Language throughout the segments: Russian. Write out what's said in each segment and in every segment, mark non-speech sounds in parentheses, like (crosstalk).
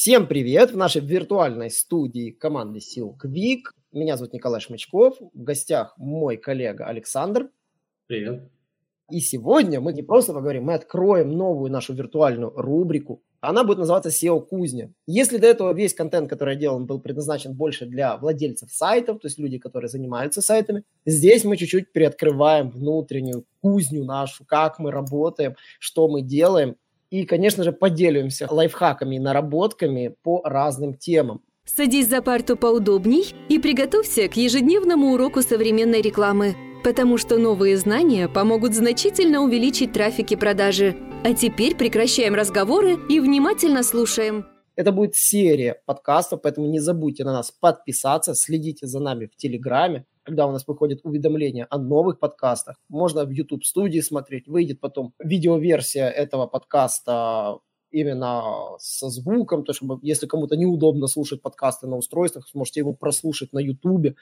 Всем привет! В нашей виртуальной студии команды Сил Квик. Меня зовут Николай Шмачков. В гостях мой коллега Александр. Привет. И сегодня мы не просто поговорим, мы откроем новую нашу виртуальную рубрику. Она будет называться SEO Кузня. Если до этого весь контент, который я делал, был предназначен больше для владельцев сайтов, то есть люди, которые занимаются сайтами, здесь мы чуть-чуть приоткрываем внутреннюю кузню нашу, как мы работаем, что мы делаем. И, конечно же, поделимся лайфхаками и наработками по разным темам. Садись за парту поудобней и приготовься к ежедневному уроку современной рекламы, потому что новые знания помогут значительно увеличить трафик и продажи. А теперь прекращаем разговоры и внимательно слушаем. Это будет серия подкастов, поэтому не забудьте на нас подписаться, следите за нами в Телеграме, когда у нас выходит уведомление о новых подкастах. Можно в YouTube студии смотреть, выйдет потом видеоверсия этого подкаста именно со звуком, то чтобы если кому-то неудобно слушать подкасты на устройствах, сможете его прослушать на YouTube.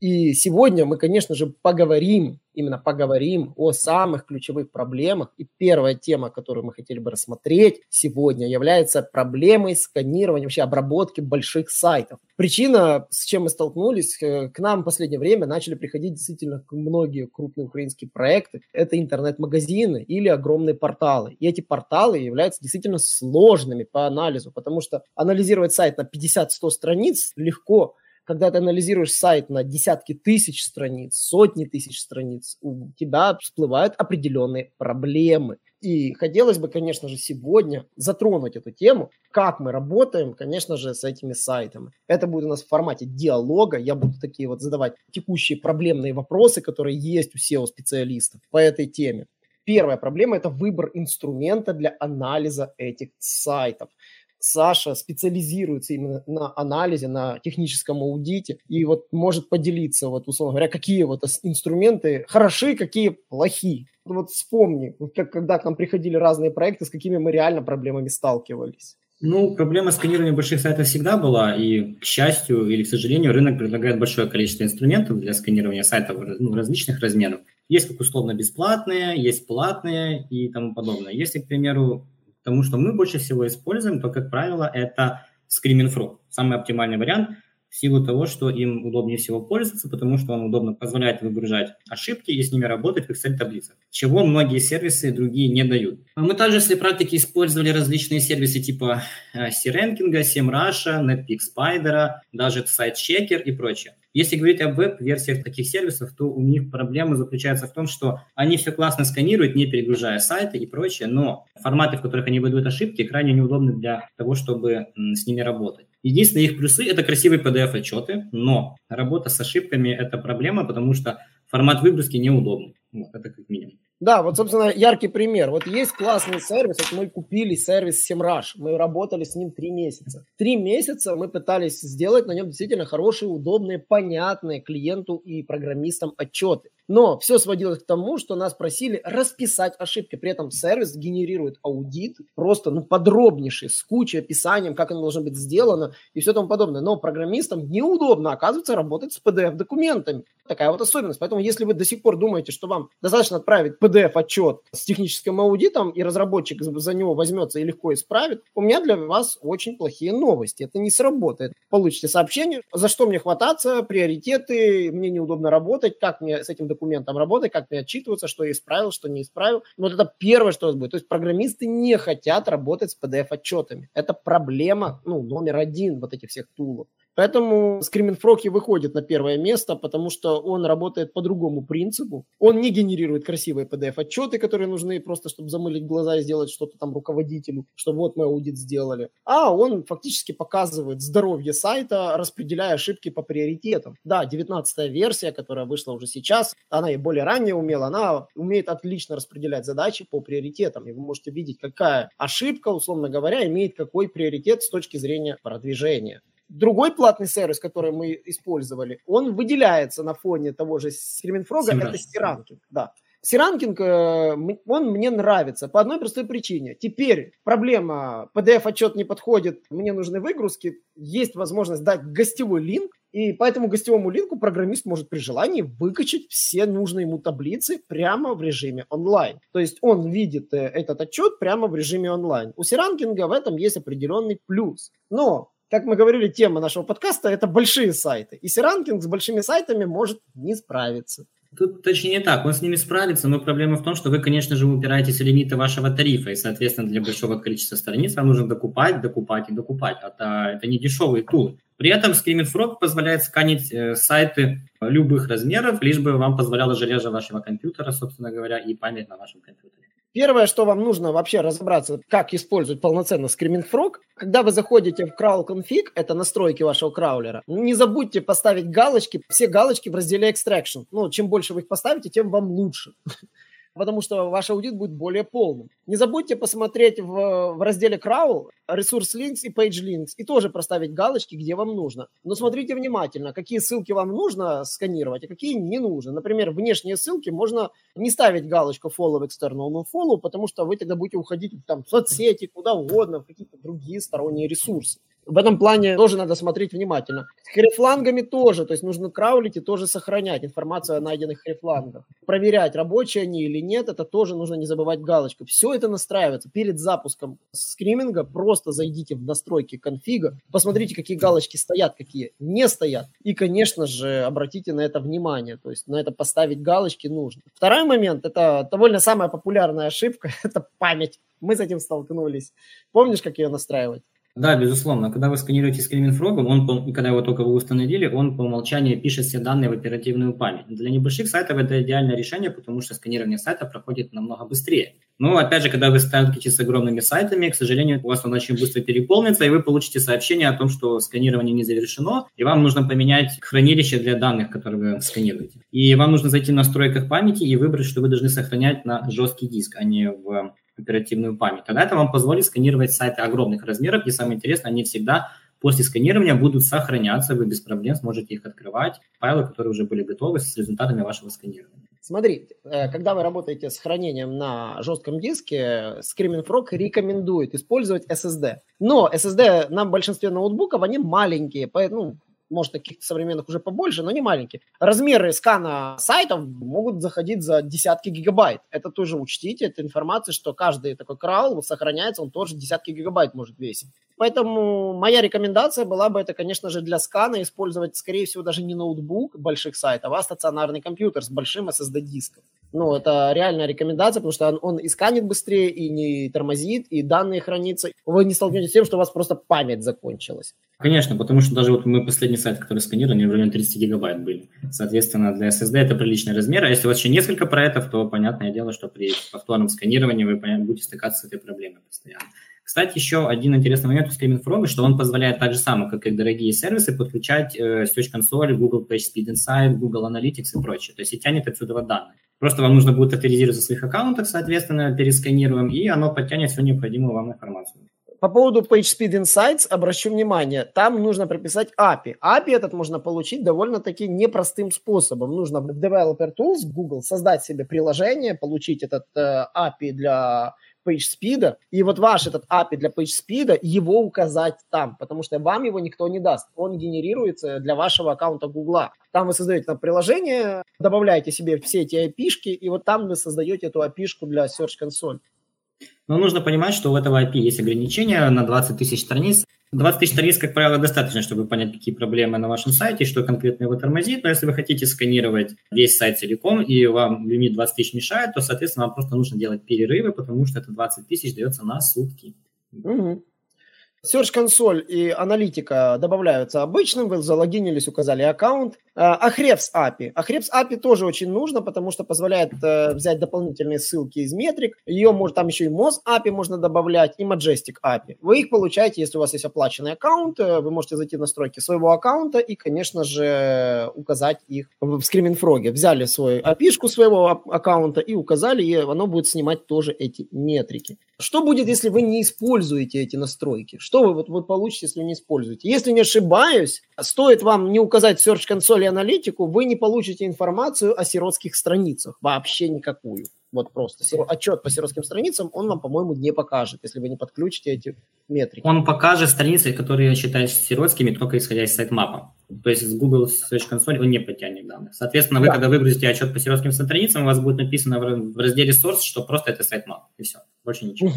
И сегодня мы, конечно же, поговорим, именно поговорим о самых ключевых проблемах. И первая тема, которую мы хотели бы рассмотреть сегодня, является проблемой сканирования, вообще обработки больших сайтов. Причина, с чем мы столкнулись, э, к нам в последнее время начали приходить действительно многие крупные украинские проекты. Это интернет-магазины или огромные порталы. И эти порталы являются действительно сложными по анализу, потому что анализировать сайт на 50-100 страниц легко – когда ты анализируешь сайт на десятки тысяч страниц, сотни тысяч страниц, у тебя всплывают определенные проблемы. И хотелось бы, конечно же, сегодня затронуть эту тему, как мы работаем, конечно же, с этими сайтами. Это будет у нас в формате диалога. Я буду такие вот задавать текущие проблемные вопросы, которые есть у SEO-специалистов по этой теме. Первая проблема – это выбор инструмента для анализа этих сайтов. Саша специализируется именно на анализе, на техническом аудите и вот может поделиться, вот, условно говоря, какие вот инструменты хороши, какие плохи. Вот вспомни, как, когда к нам приходили разные проекты, с какими мы реально проблемами сталкивались. Ну, проблема сканирования больших сайтов всегда была, и, к счастью или к сожалению, рынок предлагает большое количество инструментов для сканирования сайтов ну, различных размеров. Есть как условно бесплатные, есть платные и тому подобное. Если, к примеру, Потому что мы больше всего используем, то, как правило, это Screaming Frog. Самый оптимальный вариант в силу того, что им удобнее всего пользоваться, потому что он удобно позволяет выгружать ошибки и с ними работать в Excel-таблицах, чего многие сервисы другие не дают. Мы также в своей практике использовали различные сервисы типа C-Ranking, SEMrush, NetPeak Spider, даже сайт Checker и прочее. Если говорить об веб-версиях таких сервисов, то у них проблема заключается в том, что они все классно сканируют, не перегружая сайты и прочее, но форматы, в которых они выдают ошибки, крайне неудобны для того, чтобы с ними работать. Единственные их плюсы – это красивые PDF-отчеты, но работа с ошибками – это проблема, потому что формат выгрузки неудобный. Вот, это как минимум. Да, вот, собственно, яркий пример. Вот есть классный сервис, вот мы купили сервис SEMrush, мы работали с ним три месяца. Три месяца мы пытались сделать на нем действительно хорошие, удобные, понятные клиенту и программистам отчеты. Но все сводилось к тому, что нас просили расписать ошибки. При этом сервис генерирует аудит просто ну, подробнейший, с кучей описанием, как оно должно быть сделано и все тому подобное. Но программистам неудобно, оказывается, работать с PDF-документами. Такая вот особенность. Поэтому если вы до сих пор думаете, что вам достаточно отправить PDF-отчет с техническим аудитом, и разработчик за него возьмется и легко исправит, у меня для вас очень плохие новости. Это не сработает. Получите сообщение, за что мне хвататься, приоритеты, мне неудобно работать, как мне с этим документом работы, как мне отчитываться, что я исправил, что не исправил. Вот это первое, что у вас будет. То есть программисты не хотят работать с PDF-отчетами. Это проблема ну, номер один вот этих всех тулов. Поэтому Screaming Frog выходит на первое место, потому что он работает по другому принципу. Он не генерирует красивые PDF-отчеты, которые нужны просто, чтобы замылить глаза и сделать что-то там руководителю, что вот мы аудит сделали. А он фактически показывает здоровье сайта, распределяя ошибки по приоритетам. Да, 19 версия, которая вышла уже сейчас, она и более ранее умела, она умеет отлично распределять задачи по приоритетам. И вы можете видеть, какая ошибка, условно говоря, имеет какой приоритет с точки зрения продвижения. Другой платный сервис, который мы использовали, он выделяется на фоне того же Стриминфрога, это Сиранкинг. Да. Сиранкинг, э, он мне нравится по одной простой причине. Теперь проблема, PDF-отчет не подходит, мне нужны выгрузки, есть возможность дать гостевой линк, И по этому гостевому линку программист может при желании выкачать все нужные ему таблицы прямо в режиме онлайн. То есть он видит э, этот отчет прямо в режиме онлайн. У Сиранкинга в этом есть определенный плюс. Но как мы говорили, тема нашего подкаста – это большие сайты. И Сиранкинг с большими сайтами может не справиться. Тут точнее не так, он с ними справится, но проблема в том, что вы, конечно же, упираетесь в лимиты вашего тарифа, и, соответственно, для большого количества страниц вам нужно докупать, докупать и докупать. Это, это не дешевый тул. При этом Screaming Frog позволяет сканить э, сайты любых размеров, лишь бы вам позволяло железо вашего компьютера, собственно говоря, и память на вашем компьютере. Первое, что вам нужно вообще разобраться, как использовать полноценно Screaming Frog, когда вы заходите в Crawl Config, это настройки вашего краулера, не забудьте поставить галочки, все галочки в разделе Extraction. Ну, чем больше вы их поставите, тем вам лучше (laughs) потому что ваш аудит будет более полным. Не забудьте посмотреть в, в разделе Crawl ресурс links и page links и тоже проставить галочки, где вам нужно. Но смотрите внимательно, какие ссылки вам нужно сканировать, а какие не нужно. Например, внешние ссылки можно не ставить галочку follow external no follow, потому что вы тогда будете уходить там, в соцсети, куда угодно, в какие-то другие сторонние ресурсы в этом плане тоже надо смотреть внимательно. С хрифлангами тоже, то есть нужно краулить и тоже сохранять информацию о найденных хрифлангах. Проверять, рабочие они или нет, это тоже нужно не забывать галочку. Все это настраивается перед запуском скриминга. Просто зайдите в настройки конфига, посмотрите, какие галочки стоят, какие не стоят. И, конечно же, обратите на это внимание, то есть на это поставить галочки нужно. Второй момент, это довольно самая популярная ошибка, (laughs) это память. Мы с этим столкнулись. Помнишь, как ее настраивать? Да, безусловно. Когда вы сканируете Screaming Frog, он, когда его только вы установили, он по умолчанию пишет все данные в оперативную память. Для небольших сайтов это идеальное решение, потому что сканирование сайта проходит намного быстрее. Но, опять же, когда вы сталкиваетесь с огромными сайтами, к сожалению, у вас он очень быстро переполнится, и вы получите сообщение о том, что сканирование не завершено, и вам нужно поменять хранилище для данных, которые вы сканируете. И вам нужно зайти в настройках памяти и выбрать, что вы должны сохранять на жесткий диск, а не в оперативную память. Тогда это вам позволит сканировать сайты огромных размеров, и самое интересное, они всегда после сканирования будут сохраняться, вы без проблем сможете их открывать, файлы, которые уже были готовы с результатами вашего сканирования. Смотри, э, когда вы работаете с хранением на жестком диске, Screaming Frog рекомендует использовать SSD. Но SSD на большинстве ноутбуков, они маленькие, поэтому может, каких-то современных уже побольше, но не маленькие. Размеры скана сайтов могут заходить за десятки гигабайт. Это тоже учтите, это информация, что каждый такой краул сохраняется, он тоже десятки гигабайт может весить. Поэтому моя рекомендация была бы это, конечно же, для скана использовать, скорее всего, даже не ноутбук больших сайтов, а стационарный компьютер с большим SSD-диском. Ну, это реальная рекомендация, потому что он, он и сканит быстрее, и не тормозит, и данные хранятся. Вы не столкнетесь с тем, что у вас просто память закончилась. Конечно, потому что даже вот мы последний сайт, который сканировали, в районе 30 гигабайт были. Соответственно, для SSD это приличный размер. А если у вас еще несколько проектов, то понятное дело, что при повторном сканировании вы будете стыкаться с этой проблемой постоянно. Кстати, еще один интересный момент у Screaming что он позволяет так же самое, как и дорогие сервисы, подключать э, Search Console, Google PageSpeed Insight, Google Analytics и прочее. То есть и тянет отсюда данные. Просто вам нужно будет авторизироваться в своих аккаунтах, соответственно, пересканируем, и оно подтянет всю необходимую вам информацию. По поводу PageSpeed Insights обращу внимание, там нужно прописать API. API этот можно получить довольно-таки непростым способом. Нужно в Developer Tools Google создать себе приложение, получить этот э, API для PageSpeed, и вот ваш этот API для PageSpeed, его указать там, потому что вам его никто не даст. Он генерируется для вашего аккаунта Google. Там вы создаете там приложение, добавляете себе все эти API-шки, и вот там вы создаете эту API-шку для Search Console. Но нужно понимать, что у этого API есть ограничения на 20 тысяч страниц. 20 тысяч страниц, как правило, достаточно, чтобы понять, какие проблемы на вашем сайте, что конкретно его тормозит. Но если вы хотите сканировать весь сайт целиком, и вам лимит 20 тысяч мешает, то, соответственно, вам просто нужно делать перерывы, потому что это 20 тысяч дается на сутки. Угу. Search консоль и аналитика добавляются обычным, вы залогинились, указали аккаунт. Ahrefs API. Ahrefs API тоже очень нужно, потому что позволяет э, взять дополнительные ссылки из метрик. Ее может там еще и Moz API можно добавлять, и Majestic API. Вы их получаете, если у вас есть оплаченный аккаунт, э, вы можете зайти в настройки своего аккаунта и, конечно же, указать их в Screaming Frog. Взяли свою API своего аккаунта и указали, и оно будет снимать тоже эти метрики. Что будет, если вы не используете эти настройки? Что вы, вот, вы получите, если не используете? Если не ошибаюсь, стоит вам не указать Search Console и аналитику, вы не получите информацию о сиротских страницах. Вообще никакую. Вот просто. Отчет по сиротским страницам он вам, по-моему, не покажет, если вы не подключите эти метрики. Он покажет страницы, которые считаются сиротскими, только исходя из сайтмапа. То есть с Google Search Console он не подтянет данных. Соответственно, вы, да. когда выгрузите отчет по сиротским страницам, у вас будет написано в разделе Source, что просто это sitemap, и все, больше ничего.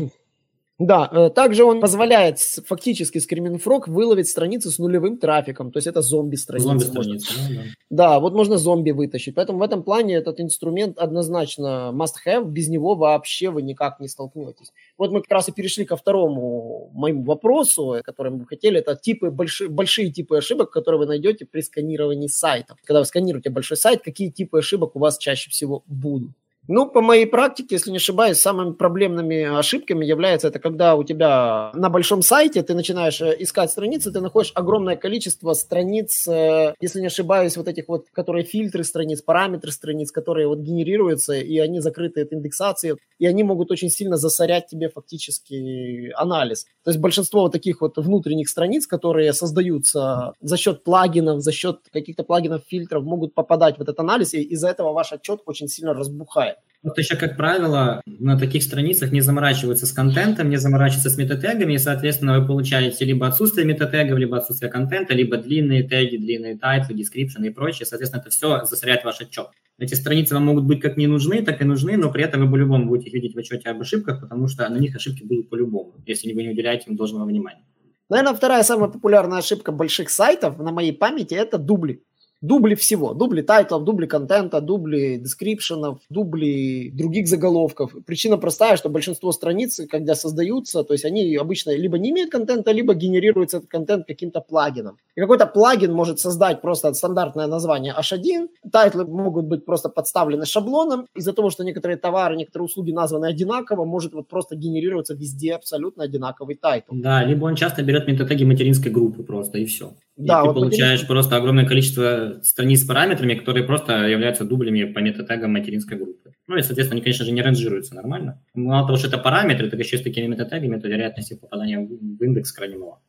Да, э, также он позволяет фактически Frog выловить страницы с нулевым трафиком, то есть это зомби-страницы. Зомби-страницы, да, да. Да, вот можно зомби вытащить, поэтому в этом плане этот инструмент однозначно must-have, без него вообще вы никак не столкнетесь. Вот мы как раз и перешли ко второму моему вопросу, который мы хотели, это типы, большие, большие типы ошибок, которые вы найдете при сканировании сайтов. Когда вы сканируете большой сайт, какие типы ошибок у вас чаще всего будут? Ну, по моей практике, если не ошибаюсь, самыми проблемными ошибками является это, когда у тебя на большом сайте ты начинаешь э, искать страницы, ты находишь огромное количество страниц, э, если не ошибаюсь, вот этих вот, которые фильтры страниц, параметры страниц, которые вот генерируются, и они закрыты от индексации, и они могут очень сильно засорять тебе фактически анализ. То есть большинство вот таких вот внутренних страниц, которые создаются за счет плагинов, за счет каких-то плагинов, фильтров, могут попадать в этот анализ, и из-за этого ваш отчет очень сильно разбухает. Вот еще, как правило, на таких страницах не заморачиваются с контентом, не заморачиваются с метатегами, и, соответственно, вы получаете либо отсутствие метатегов, либо отсутствие контента, либо длинные теги, длинные тайтлы, description и прочее. Соответственно, это все засоряет ваш отчет. Эти страницы вам могут быть как не нужны, так и нужны, но при этом вы по-любому будете видеть в отчете об ошибках, потому что на них ошибки будут по-любому, если вы не уделяете им должного внимания. Наверное, вторая самая популярная ошибка больших сайтов на моей памяти – это дубли дубли всего. Дубли тайтлов, дубли контента, дубли дескрипшенов, дубли других заголовков. Причина простая, что большинство страниц, когда создаются, то есть они обычно либо не имеют контента, либо генерируется этот контент каким-то плагином. И какой-то плагин может создать просто стандартное название H1. Тайтлы могут быть просто подставлены шаблоном. Из-за того, что некоторые товары, некоторые услуги названы одинаково, может вот просто генерироваться везде абсолютно одинаковый title. Да, либо он часто берет метатеги материнской группы просто, и все. Да, и вот ты получаешь материнской... просто огромное количество страниц с параметрами, которые просто являются дублями по метатегам материнской группы. Ну и, соответственно, они, конечно же, не ранжируются нормально. Мало того, что это параметры, так еще с такими метатегами, то вероятность их попадания в индекс крайне мала.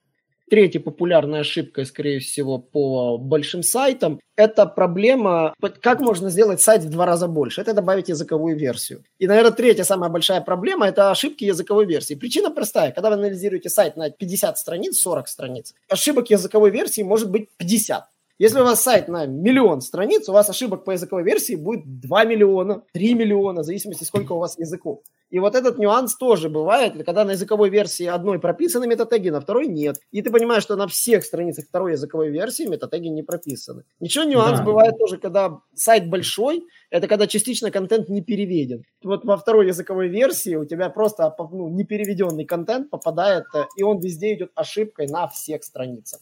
Третья популярная ошибка, скорее всего, по большим сайтам, это проблема, как можно сделать сайт в два раза больше. Это добавить языковую версию. И, наверное, третья самая большая проблема – это ошибки языковой версии. Причина простая. Когда вы анализируете сайт на 50 страниц, 40 страниц, ошибок языковой версии может быть 50. Если у вас сайт на миллион страниц, у вас ошибок по языковой версии будет 2 миллиона, 3 миллиона, в зависимости, сколько у вас языков. И вот этот нюанс тоже бывает, когда на языковой версии одной прописаны метатеги, на второй нет. И ты понимаешь, что на всех страницах второй языковой версии метатеги не прописаны. Еще нюанс да. бывает тоже, когда сайт большой, это когда частично контент не переведен. Вот во второй языковой версии у тебя просто ну, непереведенный контент попадает, э, и он везде идет ошибкой на всех страницах.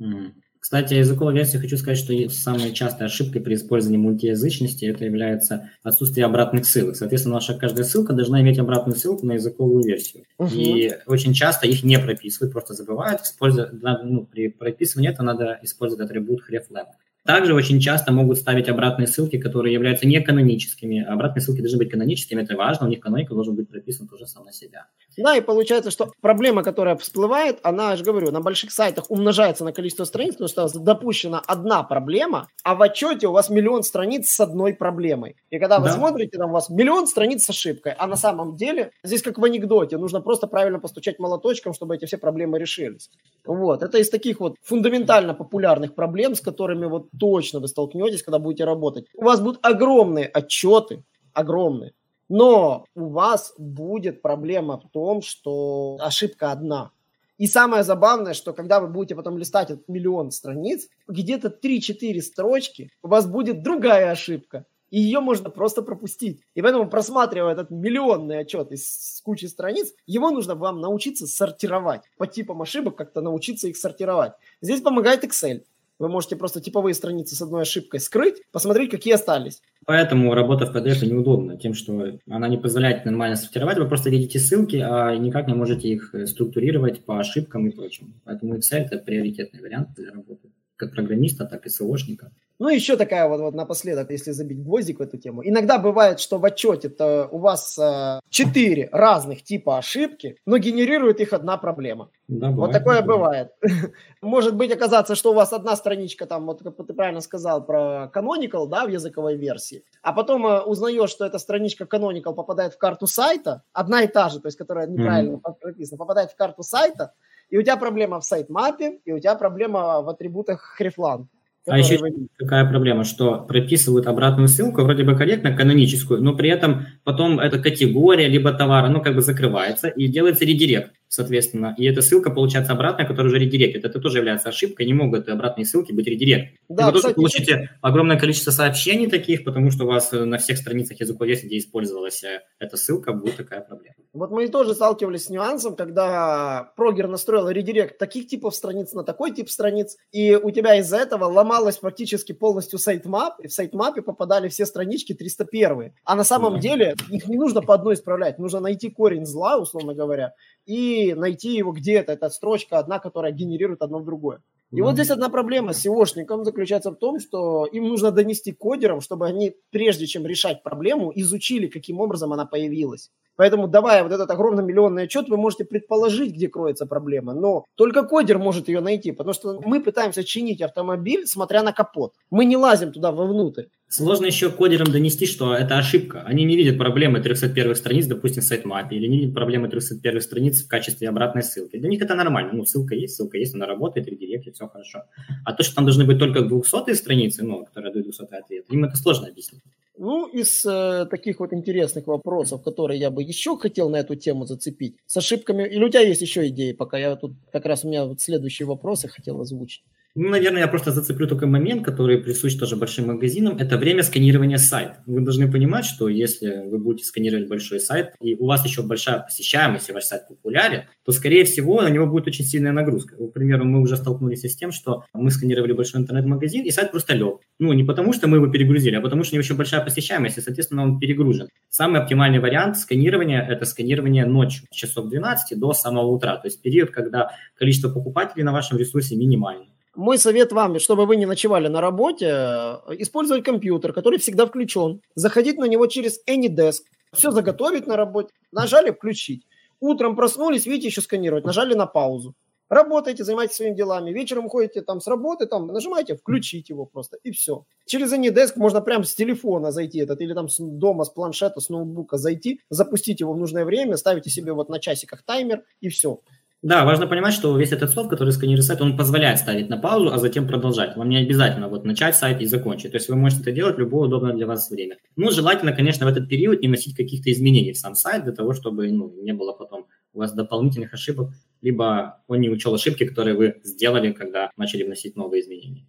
Mm. Кстати, языковой версии хочу сказать, что самой частой ошибкой при использовании мультиязычности это является отсутствие обратных ссылок. Соответственно, наша каждая ссылка должна иметь обратную ссылку на языковую версию. Угу. И очень часто их не прописывают, просто забывают. Используя, ну, при прописывании это надо использовать атрибут hreflang. Также очень часто могут ставить обратные ссылки, которые являются не каноническими. Обратные ссылки должны быть каноническими, это важно, у них каноника должен быть прописан тоже сам на себя. Да, и получается, что проблема, которая всплывает, она, я же говорю, на больших сайтах умножается на количество страниц, потому что допущена одна проблема, а в отчете у вас миллион страниц с одной проблемой. И когда вы да. смотрите, там у вас миллион страниц с ошибкой, а на самом деле, здесь как в анекдоте, нужно просто правильно постучать молоточком, чтобы эти все проблемы решились. Вот, это из таких вот фундаментально популярных проблем, с которыми вот точно вы столкнетесь, когда будете работать. У вас будут огромные отчеты, огромные, но у вас будет проблема в том, что ошибка одна. И самое забавное, что когда вы будете потом листать этот миллион страниц, где-то 3-4 строчки, у вас будет другая ошибка. И ее можно просто пропустить. И поэтому, просматривая этот миллионный отчет из кучи страниц, его нужно вам научиться сортировать. По типам ошибок как-то научиться их сортировать. Здесь помогает Excel. Вы можете просто типовые страницы с одной ошибкой скрыть, посмотреть, какие остались. Поэтому работа в PDF неудобна тем, что она не позволяет нормально сортировать. Вы просто видите ссылки, а никак не можете их структурировать по ошибкам и прочему. Поэтому Excel – это приоритетный вариант для работы как программиста, так и СОшника. Ну, еще такая вот, вот напоследок, если забить гвоздик в эту тему. Иногда бывает, что в отчете-то у вас э, четыре разных типа ошибки, но генерирует их одна проблема. Да, вот такое бывает. (laughs) Может быть оказаться, что у вас одна страничка, там, вот как ты правильно сказал про Canonical, да, в языковой версии, а потом э, узнаешь, что эта страничка Canonical попадает в карту сайта, одна и та же, то есть которая неправильно mm-hmm. прописана, попадает в карту сайта, И у тебя проблема в сайт-мапе, и у тебя проблема в атрибутах хрифлан. А еще какая проблема, что прописывают обратную ссылку, вроде бы корректно, каноническую, но при этом потом эта категория либо товара, ну, как бы закрывается и делается редирект соответственно. И эта ссылка получается обратная, которая уже редиректит. Это тоже является ошибкой, не могут обратные ссылки быть редирект. Да, вы кстати, тоже получите огромное количество сообщений таких, потому что у вас на всех страницах языковеса, где использовалась э, эта ссылка, будет такая проблема. Вот мы тоже сталкивались с нюансом, когда прогер настроил редирект таких типов страниц на такой тип страниц, и у тебя из-за этого ломалась практически полностью sitemap, и в сайт-мапе попадали все странички 301. А на самом да. деле их не нужно по одной исправлять, нужно найти корень зла, условно говоря, и найти его где-то. Это строчка одна, которая генерирует одно в другое. И mm-hmm. вот здесь одна проблема с SEO шником заключается в том, что им нужно донести кодерам, чтобы они, прежде чем решать проблему, изучили, каким образом она появилась. Поэтому, давая вот этот огромный миллионный отчет, вы можете предположить, где кроется проблема, но только кодер может ее найти, потому что мы пытаемся чинить автомобиль, смотря на капот. Мы не лазим туда вовнутрь. Сложно еще кодерам донести, что это ошибка. Они не видят проблемы 301 страниц, допустим, в сайт-мапе, или не видят проблемы 301 страниц в качестве обратной ссылки. Для них это нормально. Ну, ссылка есть, ссылка есть, она работает, редиректит, все хорошо. А то, что там должны быть только 200 страницы, ну, которые дают 200 ответ, им это сложно объяснить. Ну, из э, таких вот интересных вопросов, которые я бы еще хотел на эту тему зацепить, с ошибками, или у тебя есть еще идеи, пока я тут как раз у меня вот следующие вопросы хотел озвучить. Ну, наверное, я просто зацеплю только момент, который присущ тоже большим магазинам. Это время сканирования сайта. Вы должны понимать, что если вы будете сканировать большой сайт, и у вас еще большая посещаемость, и ваш сайт популярен, то, скорее всего, на него будет очень сильная нагрузка. К примеру, мы уже столкнулись с тем, что мы сканировали большой интернет-магазин, и сайт просто лег. Ну, не потому, что мы его перегрузили, а потому, что у него еще большая посещаемость, и, соответственно, он перегружен. Самый оптимальный вариант сканирования – это сканирование ночью, с часов 12 до самого утра, то есть период, когда количество покупателей на вашем ресурсе минимально мой совет вам, чтобы вы не ночевали на работе, э, использовать компьютер, который всегда включен, заходить на него через AnyDesk, все заготовить на работе, нажали «включить». Утром проснулись, видите, еще сканировать, нажали на паузу. Работайте, занимайтесь своими делами. Вечером уходите там с работы, там нажимаете «включить» его просто, и все. Через AnyDesk можно прямо с телефона зайти этот, или там с дома, с планшета, с ноутбука зайти, запустить его в нужное время, ставите себе вот на часиках таймер, и все. Да, важно понимать, что весь этот софт, который сканирует сайт, он позволяет ставить на паузу, а затем продолжать. Вам не обязательно вот начать сайт и закончить. То есть вы можете это делать в любое удобное для вас время. Ну, желательно, конечно, в этот период не носить каких-то изменений в сам сайт для того, чтобы ну, не было потом у вас дополнительных ошибок, либо он не учел ошибки, которые вы сделали, когда начали вносить новые изменения.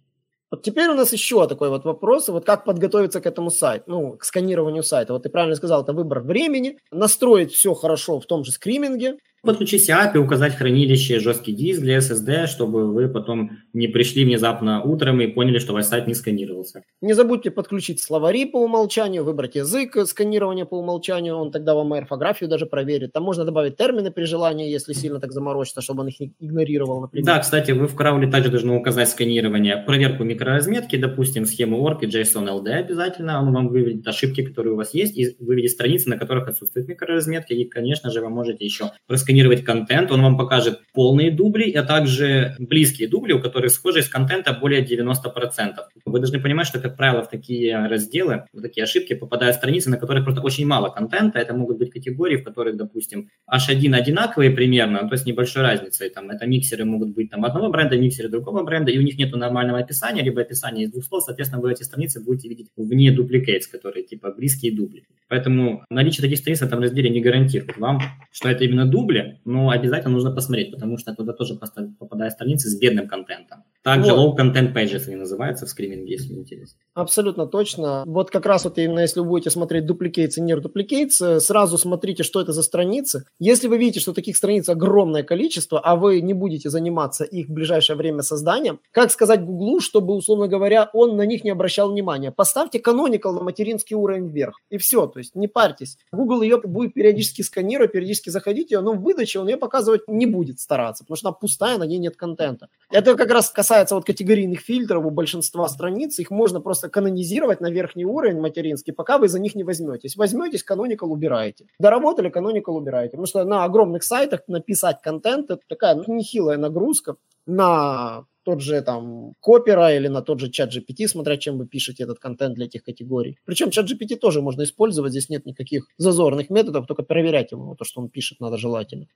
Вот теперь у нас еще такой вот вопрос, вот как подготовиться к этому сайту, ну, к сканированию сайта. Вот ты правильно сказал, это выбор времени, настроить все хорошо в том же скриминге, Подключить API, указать хранилище, жесткий диск для SSD, чтобы вы потом не пришли внезапно утром и поняли, что ваш сайт не сканировался. Не забудьте подключить словари по умолчанию, выбрать язык сканирования по умолчанию, он тогда вам орфографию даже проверит. Там можно добавить термины при желании, если сильно так заморочиться, чтобы он их игнорировал, например. Да, кстати, вы в крауле также должны указать сканирование, проверку микроразметки, допустим, схему ORC и JSON LD обязательно, он вам выведет ошибки, которые у вас есть, и выведет страницы, на которых отсутствует микроразметка, и, конечно же, вы можете еще просканировать просканировать контент, он вам покажет полные дубли, а также близкие дубли, у которых схожесть контента более 90%. Вы должны понимать, что, как правило, в такие разделы, в такие ошибки попадают страницы, на которых просто очень мало контента. Это могут быть категории, в которых, допустим, H1 одинаковые примерно, то есть небольшой разницей. Там, это миксеры могут быть там, одного бренда, миксеры другого бренда, и у них нет нормального описания, либо описания из двух слов. Соответственно, вы эти страницы будете видеть вне дупликейтс, которые типа близкие дубли. Поэтому наличие таких страниц в этом разделе не гарантирует вам, что это именно дубли, но обязательно нужно посмотреть, потому что туда тоже попадают страницы с бедным контентом. Также вот. low content pages они называются в скриминге, если интересно. Абсолютно точно. Вот как раз вот именно если вы будете смотреть duplicates и near duplicates, сразу смотрите, что это за страницы. Если вы видите, что таких страниц огромное количество, а вы не будете заниматься их в ближайшее время созданием, как сказать Гуглу, чтобы, условно говоря, он на них не обращал внимания? Поставьте canonical на материнский уровень вверх, и все. То есть не парьтесь. Google ее будет периодически сканировать, периодически заходить ее, но в выдаче он ее показывать не будет стараться, потому что она пустая, на ней нет контента. Это как раз касается вот категорийных фильтров у большинства страниц. Их можно просто канонизировать на верхний уровень материнский, пока вы за них не возьметесь. Возьметесь, Canonical убираете. Доработали, Canonical убираете. Потому что на огромных сайтах написать контент – это такая ну, нехилая нагрузка на тот же там Копера или на тот же чат GPT, смотря чем вы пишете этот контент для этих категорий. Причем чат GPT тоже можно использовать, здесь нет никаких зазорных методов, только проверять его, то, что он пишет, надо желательно.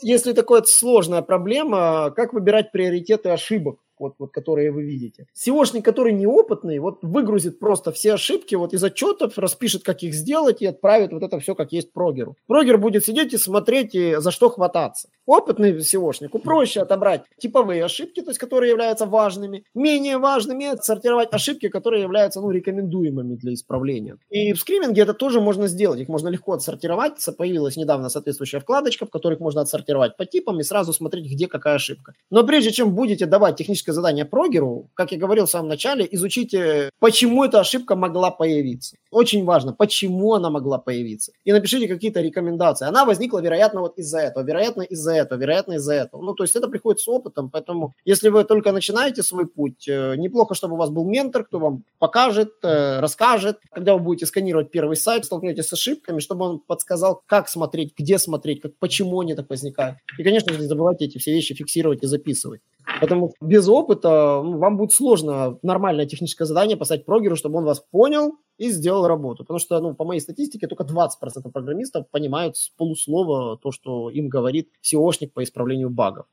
Если такая сложная проблема, как выбирать приоритеты ошибок? Вот, вот, которые вы видите. SEOшник, который неопытный, вот выгрузит просто все ошибки вот из отчетов, распишет, как их сделать и отправит вот это все, как есть прогеру. Прогер будет сидеть и смотреть, и за что хвататься. Опытный SEOшнику проще отобрать типовые ошибки, то есть которые являются важными, менее важными отсортировать ошибки, которые являются ну, рекомендуемыми для исправления. И в скриминге это тоже можно сделать, их можно легко отсортировать. Появилась недавно соответствующая вкладочка, в которых можно отсортировать по типам и сразу смотреть, где какая ошибка. Но прежде чем будете давать техническое практическое задание прогеру, как я говорил в самом начале, изучите, почему эта ошибка могла появиться. Очень важно, почему она могла появиться. И напишите какие-то рекомендации. Она возникла, вероятно, вот из-за этого, вероятно, из-за этого, вероятно, из-за этого. Ну, то есть это приходит с опытом, поэтому если вы только начинаете свой путь, э, неплохо, чтобы у вас был ментор, кто вам покажет, э, расскажет. Когда вы будете сканировать первый сайт, столкнетесь с ошибками, чтобы он подсказал, как смотреть, где смотреть, как, почему они так возникают. И, конечно же, не забывайте эти все вещи фиксировать и записывать. Потому что без опыта ну, вам будет сложно нормальное техническое задание поставить прогеру, чтобы он вас понял и сделал работу. Потому что, ну, по моей статистике, только 20% программистов понимают с полуслова то, что им говорит SEOшник по исправлению багов.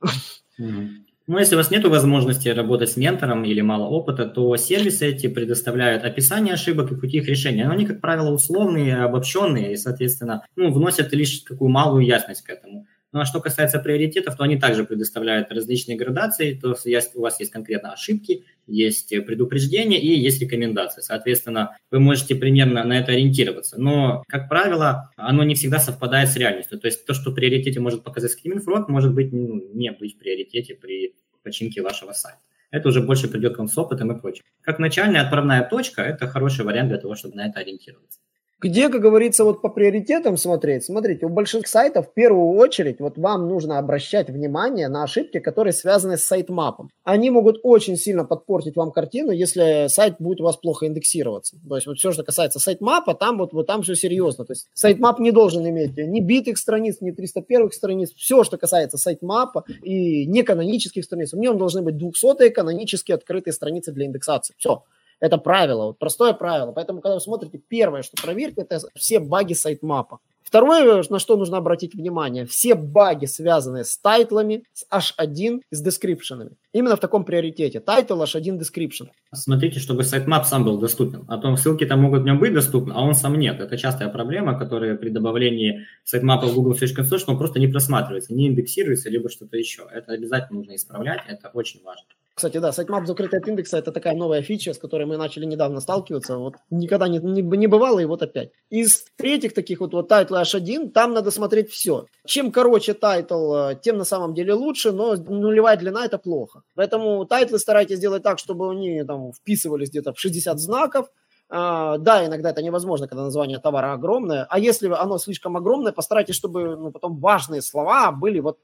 Ну, если у вас нет возможности работать с ментором или мало опыта, то сервисы эти предоставляют описание ошибок и пути их решения. Но они, как правило, условные, обобщенные и, соответственно, ну, вносят лишь такую малую ясность к этому. Ну а что касается приоритетов, то они также предоставляют различные градации. То есть у вас есть конкретно ошибки, есть предупреждения и есть рекомендации. Соответственно, вы можете примерно на это ориентироваться. Но, как правило, оно не всегда совпадает с реальностью. То есть то, что в приоритете может показать скриминг-фрод, может быть ну, не быть в приоритете при починке вашего сайта. Это уже больше придет к вам с опытом и прочим. Как начальная отправная точка – это хороший вариант для того, чтобы на это ориентироваться. Где, как говорится, вот по приоритетам смотреть? Смотрите, у больших сайтов в первую очередь вот вам нужно обращать внимание на ошибки, которые связаны с сайтмапом. Они могут очень сильно подпортить вам картину, если сайт будет у вас плохо индексироваться. То есть вот все, что касается сайтмапа, там вот, вот там все серьезно. То есть sitemap не должен иметь ни битых страниц, ни 301 страниц. Все, что касается сайтмапа и неканонических страниц, в нем должны быть 200 канонически открытые страницы для индексации. Все. Это правило, вот простое правило. Поэтому, когда вы смотрите, первое, что проверьте, это все баги сайтмапа. Второе, на что нужно обратить внимание, все баги, связанные с тайтлами, с H1 и с дескрипшенами. Именно в таком приоритете. Title, H1, description. Смотрите, чтобы sitemap сам был доступен. А то ссылки там могут в нем быть доступны, а он сам нет. Это частая проблема, которая при добавлении сайтмапа в Google Search Console, он просто не просматривается, не индексируется, либо что-то еще. Это обязательно нужно исправлять, это очень важно. Кстати, да, sitemap закрытый от индекса – это такая новая фича, с которой мы начали недавно сталкиваться. Вот никогда не, не, не бывало, и вот опять. Из третьих таких вот, вот тайтла H1, там надо смотреть все. Чем короче title, э, тем на самом деле лучше, но нулевая длина – это плохо. Поэтому тайтлы старайтесь делать так, чтобы они там вписывались где-то в 60 знаков, э, да, иногда это невозможно, когда название товара огромное. А если оно слишком огромное, постарайтесь, чтобы ну, потом важные слова были вот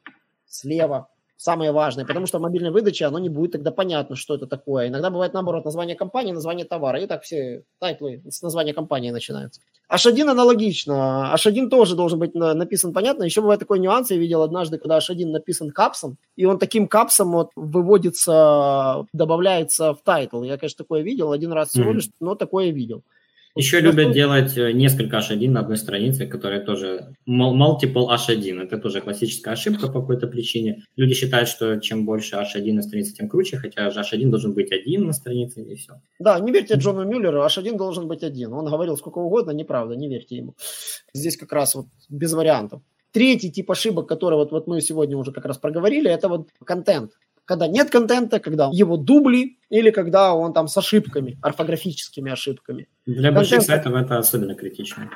слева, самое важное, потому что в мобильной выдаче оно не будет тогда понятно, что это такое. Иногда бывает наоборот название компании, название товара, и так все тайтлы с названия компании начинаются. H1 аналогично. H1 тоже должен быть написан понятно. Еще бывает такой нюанс, я видел однажды, когда H1 написан капсом, и он таким капсом вот выводится, добавляется в title. Я, конечно, такое видел один раз всего лишь, но такое видел. Еще любят что... делать э, несколько H1 на одной странице, которая тоже multiple H1. Это тоже классическая ошибка по какой-то причине. Люди считают, что чем больше H1 на странице, тем круче, хотя H1 должен быть один на странице и все. Да, не верьте Джону Мюллеру, H1 должен быть один. Он говорил сколько угодно, неправда, не верьте ему. Здесь как раз вот без вариантов. Третий тип ошибок, который вот, вот мы сегодня уже как раз проговорили, это вот контент когда нет контента, когда его дубли или когда он там с ошибками, орфографическими ошибками. Для Контент... больших сайтов это особенно критично.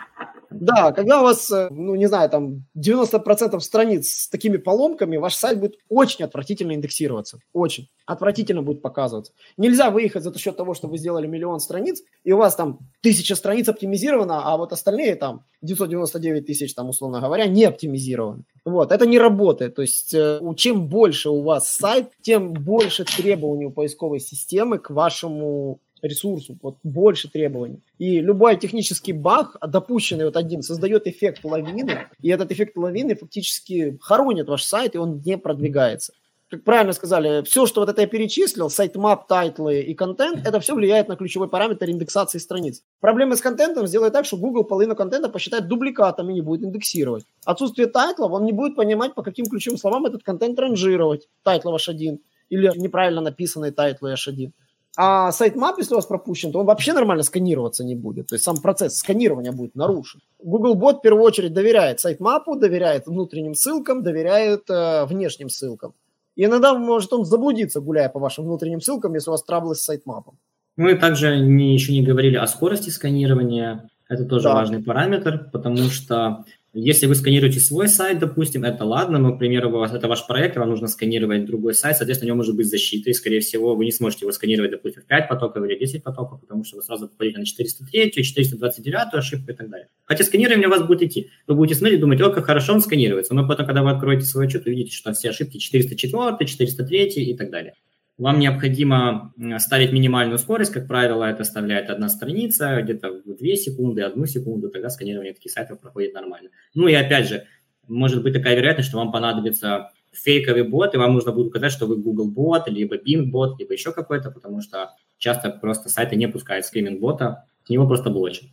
Да, когда у вас, э, ну, не знаю, там 90% страниц с такими поломками, ваш сайт будет очень отвратительно индексироваться. Очень. Отвратительно будет показываться. Нельзя выехать за счет того, что вы сделали миллион страниц, и у вас там тысяча страниц оптимизировано, а вот остальные там 999 тысяч, там, условно говоря, не оптимизированы. Вот, это не работает. То есть, э, чем больше у вас сайт, тем больше требований у поисковой системы к вашему ресурсу, вот больше требований. И любой технический баг, допущенный вот один, создает эффект лавины, и этот эффект лавины фактически хоронит ваш сайт, и он не продвигается. как правильно сказали, все, что вот это я перечислил, sitemap, тайтлы и контент, это все влияет на ключевой параметр индексации страниц. Проблемы с контентом сделает так, что Google половину контента посчитает дубликатом и не будет индексировать. Отсутствие тайтлов, он не будет понимать, по каким ключевым словам этот контент ранжировать. Тайтлов H1 или неправильно написанные тайтлы H1. А sitemap, если у вас пропущен, то он вообще нормально сканироваться не будет. То есть сам процесс сканирования будет нарушен. Google Bot в первую очередь доверяет sitemap у, доверяет внутренним ссылкам, доверяет э, внешним ссылкам. И иногда может он заблудиться, гуляя по вашим внутренним ссылкам, если у вас траблы с sitemap ом. Мы также не, еще не говорили о скорости сканирования. Это тоже да. важный параметр, потому что если вы сканируете свой сайт, допустим, это ладно, но, к примеру, это ваш проект, вам нужно сканировать другой сайт, соответственно, у него может быть защита, и, скорее всего, вы не сможете его сканировать, допустим, в 5 потоков или 10 потоков, потому что вы сразу попадете на 403, 429 ошибку и так далее. Хотя сканирование у вас будет идти. Вы будете смотреть, думать, о, как хорошо он сканируется, но потом, когда вы откроете свой отчет, увидите, что все ошибки 404, 403 и так далее. Вам необходимо ставить минимальную скорость, как правило, это составляет одна страница, где-то в 2 секунды, 1 секунду, тогда сканирование таких сайтов проходит нормально. Ну и опять же, может быть такая вероятность, что вам понадобится фейковый бот, и вам нужно будет указать, что вы Google бот, либо Bing бот, либо еще какой-то, потому что часто просто сайты не пускают скриминг бота, его просто блочат.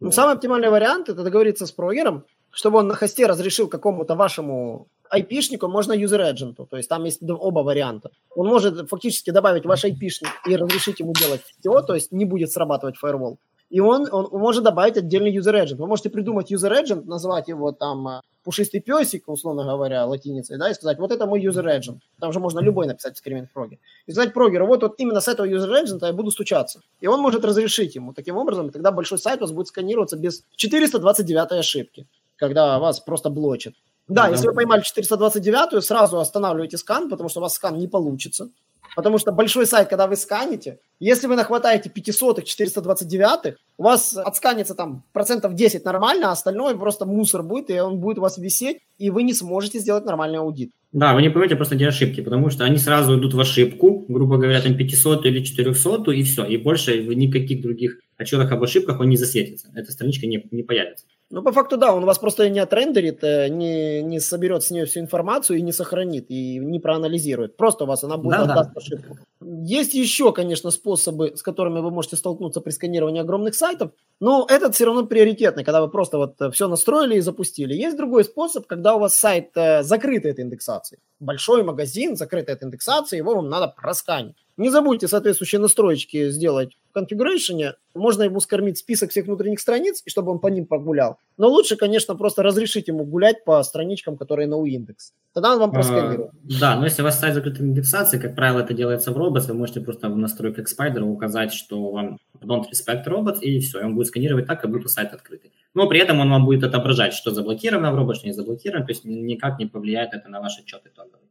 Ну, самый оптимальный вариант – это договориться с прогером, чтобы он на хосте разрешил какому-то вашему IP-шнику, можно user agent, то есть там есть оба варианта. Он может фактически добавить ваш IP-шник и разрешить ему делать все, то есть не будет срабатывать firewall. И он, он может добавить отдельный user agent. Вы можете придумать user agent, назвать его там э, пушистый песик, условно говоря, латиницей, да, и сказать, вот это мой user agent. Там же можно любой написать в Screaming. И сказать прогеру, вот, вот именно с этого user agent я буду стучаться. И он может разрешить ему. Таким образом, тогда большой сайт у вас будет сканироваться без 429 ошибки, когда вас просто блочит. Да, если вы поймали 429, сразу останавливаете скан, потому что у вас скан не получится. Потому что большой сайт, когда вы сканите, если вы нахватаете 500 429 у вас отсканится там процентов 10 нормально, а остальное просто мусор будет, и он будет у вас висеть, и вы не сможете сделать нормальный аудит. Да, вы не поймете просто где ошибки, потому что они сразу идут в ошибку, грубо говоря, там 500 или 400, и все, и больше никаких других отчетах об ошибках он не засветится, эта страничка не, не появится. Ну, по факту, да, он вас просто не отрендерит, э, не, не соберет с нее всю информацию и не сохранит, и не проанализирует. Просто у вас она будет да, отдаст да. ошибку. Есть еще, конечно, способы, с которыми вы можете столкнуться при сканировании огромных сайтов, но этот все равно приоритетный, когда вы просто вот э, все настроили и запустили. Есть другой способ, когда у вас сайт э, закрытый от индексации. Большой магазин, закрытый от индексации, его вам надо просканить. Не забудьте соответствующие настроечки сделать в конфигурейшене. Можно ему скормить список всех внутренних страниц, и чтобы он по ним погулял. Но лучше, конечно, просто разрешить ему гулять по страничкам, которые на Уиндекс. Тогда он вам просканирует. А, да, но если у вас сайт закрытой индексации, как правило, это делается в Robots, вы можете просто в настройках Spider указать, что вам don't respect robots, и все, и он будет сканировать так, как будто сайт открытый. Но при этом он вам будет отображать, что заблокировано в Robots, что не заблокировано, то есть никак не повлияет это на ваши отчеты итоговые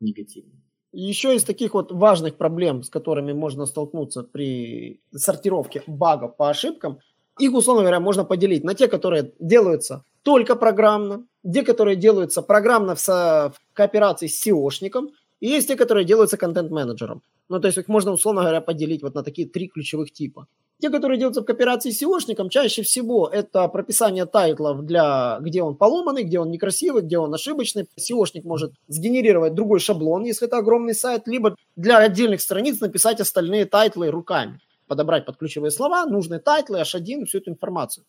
негативно. Еще из таких вот важных проблем, с которыми можно столкнуться при сортировке багов по ошибкам, их, условно говоря, можно поделить на те, которые делаются только программно, те, которые делаются программно в, со- в кооперации с SEOшником, и есть те, которые делаются контент-менеджером. Ну, то есть их можно, условно говоря, поделить вот на такие три ключевых типа. Те, которые делаются в кооперации с SEO шником, чаще всего это прописание тайтлов, для, где он поломанный, где он некрасивый, где он ошибочный. SEO шник может сгенерировать другой шаблон, если это огромный сайт, либо для отдельных страниц написать остальные тайтлы руками. Подобрать под ключевые слова, нужные тайтлы, H1, всю эту информацию.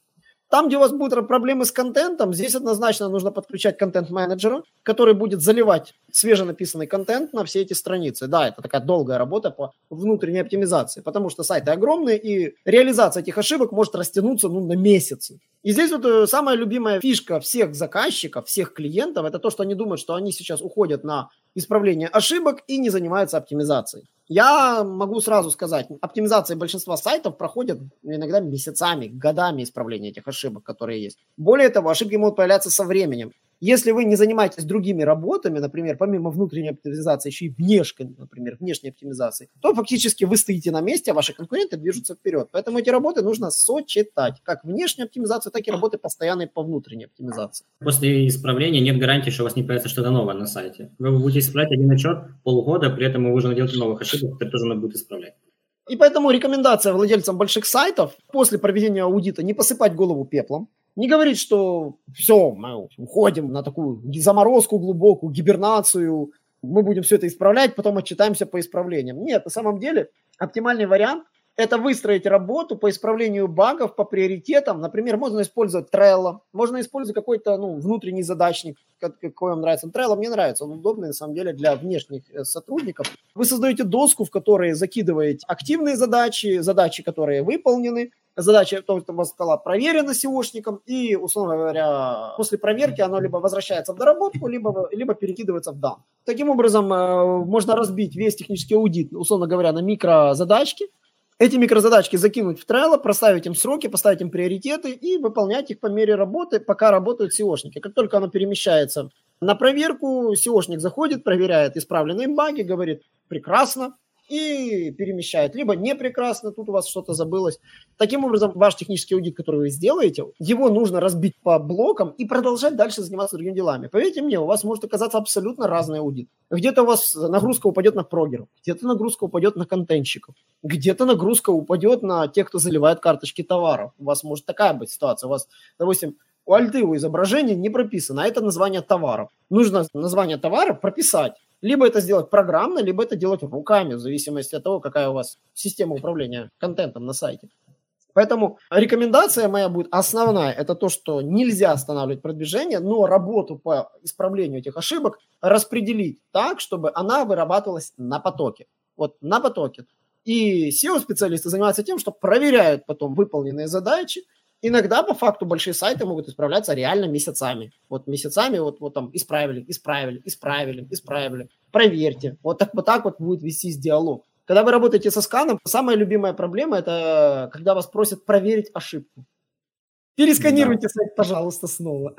Там, где у вас будут проблемы с контентом, здесь однозначно нужно подключать контент-менеджера, который будет заливать свеженаписанный контент на все эти страницы. Да, это такая долгая работа по внутренней оптимизации, потому что сайты огромные, и реализация этих ошибок может растянуться ну, на месяцы. И здесь вот э, самая любимая фишка всех заказчиков, всех клиентов, это то, что они думают, что они сейчас уходят на исправление ошибок и не занимаются оптимизацией. Я могу сразу сказать, оптимизация большинства сайтов проходит иногда месяцами, годами исправления этих ошибок, которые есть. Более того, ошибки могут появляться со временем. Если вы не занимаетесь другими работами, например, помимо внутренней оптимизации, еще и внешней, например, внешней оптимизации, то фактически вы стоите на месте, а ваши конкуренты движутся вперед. Поэтому эти работы нужно сочетать, как внешнюю оптимизацию, так и работы постоянной по внутренней оптимизации. После исправления нет гарантии, что у вас не появится что-то новое на сайте. Вы будете исправлять один отчет полгода, при этом вы уже наделаете новых ошибок, которые тоже надо будет исправлять. И поэтому рекомендация владельцам больших сайтов после проведения аудита не посыпать голову пеплом, не говорить, что все, мы уходим на такую заморозку глубокую, гибернацию, мы будем все это исправлять, потом отчитаемся по исправлениям. Нет, на самом деле оптимальный вариант это выстроить работу по исправлению багов, по приоритетам. Например, можно использовать Trello, можно использовать какой-то ну, внутренний задачник, какой вам нравится. Trello мне нравится, он удобный на самом деле для внешних э, сотрудников. Вы создаете доску, в которой закидываете активные задачи, задачи, которые выполнены, задача, то, что у вас сказала, проверена SEOшником, и, условно говоря, после проверки оно либо возвращается в доработку, либо, либо перекидывается в дан. Таким образом, э, можно разбить весь технический аудит, условно говоря, на микрозадачки, эти микрозадачки закинуть в Trello, проставить им сроки, поставить им приоритеты и выполнять их по мере работы, пока работают SEOшники. Как только оно перемещается на проверку, SEOшник заходит, проверяет исправленные баги, говорит, прекрасно, и перемещает. Либо не прекрасно, тут у вас что-то забылось. Таким образом, ваш технический аудит, который вы сделаете, его нужно разбить по блокам и продолжать дальше заниматься другими делами. Поверьте мне, у вас может оказаться абсолютно разный аудит. Где-то у вас нагрузка упадет на прогеров, где-то нагрузка упадет на контентщиков, где-то нагрузка упадет на тех, кто заливает карточки товаров. У вас может такая быть ситуация. У вас, допустим, у альты у изображения не прописано, а это название товаров. Нужно название товара прописать. Либо это сделать программно, либо это делать руками, в зависимости от того, какая у вас система управления контентом на сайте. Поэтому рекомендация моя будет основная, это то, что нельзя останавливать продвижение, но работу по исправлению этих ошибок распределить так, чтобы она вырабатывалась на потоке. Вот на потоке. И SEO-специалисты занимаются тем, что проверяют потом выполненные задачи, иногда по факту большие сайты могут исправляться реально месяцами. Вот месяцами вот, вот там исправили, исправили, исправили, исправили. Проверьте. Вот так вот так вот будет вестись диалог. Когда вы работаете со сканом, самая любимая проблема – это когда вас просят проверить ошибку. Пересканируйте да. сайт, пожалуйста, снова.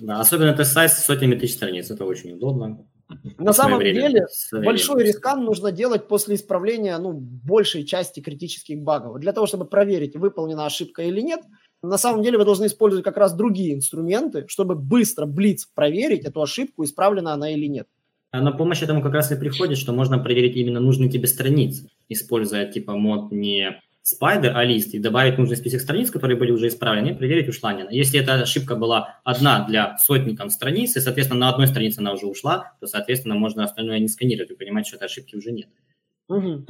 Да, особенно это сайт с сотнями тысяч страниц, это очень удобно. На самом время, деле, большой рискан нужно делать после исправления ну, большей части критических багов. Для того, чтобы проверить, выполнена ошибка или нет – на самом деле вы должны использовать как раз другие инструменты, чтобы быстро, блиц, проверить эту ошибку, исправлена она или нет. А на помощь этому как раз и приходит, что можно проверить именно нужные тебе страницы, используя типа мод не Spider, а лист, и добавить нужный список страниц, которые были уже исправлены, и проверить, ушла ли она. Если эта ошибка была одна для сотни там страниц, и, соответственно, на одной странице она уже ушла, то, соответственно, можно остальное не сканировать и понимать, что этой ошибки уже нет. Угу.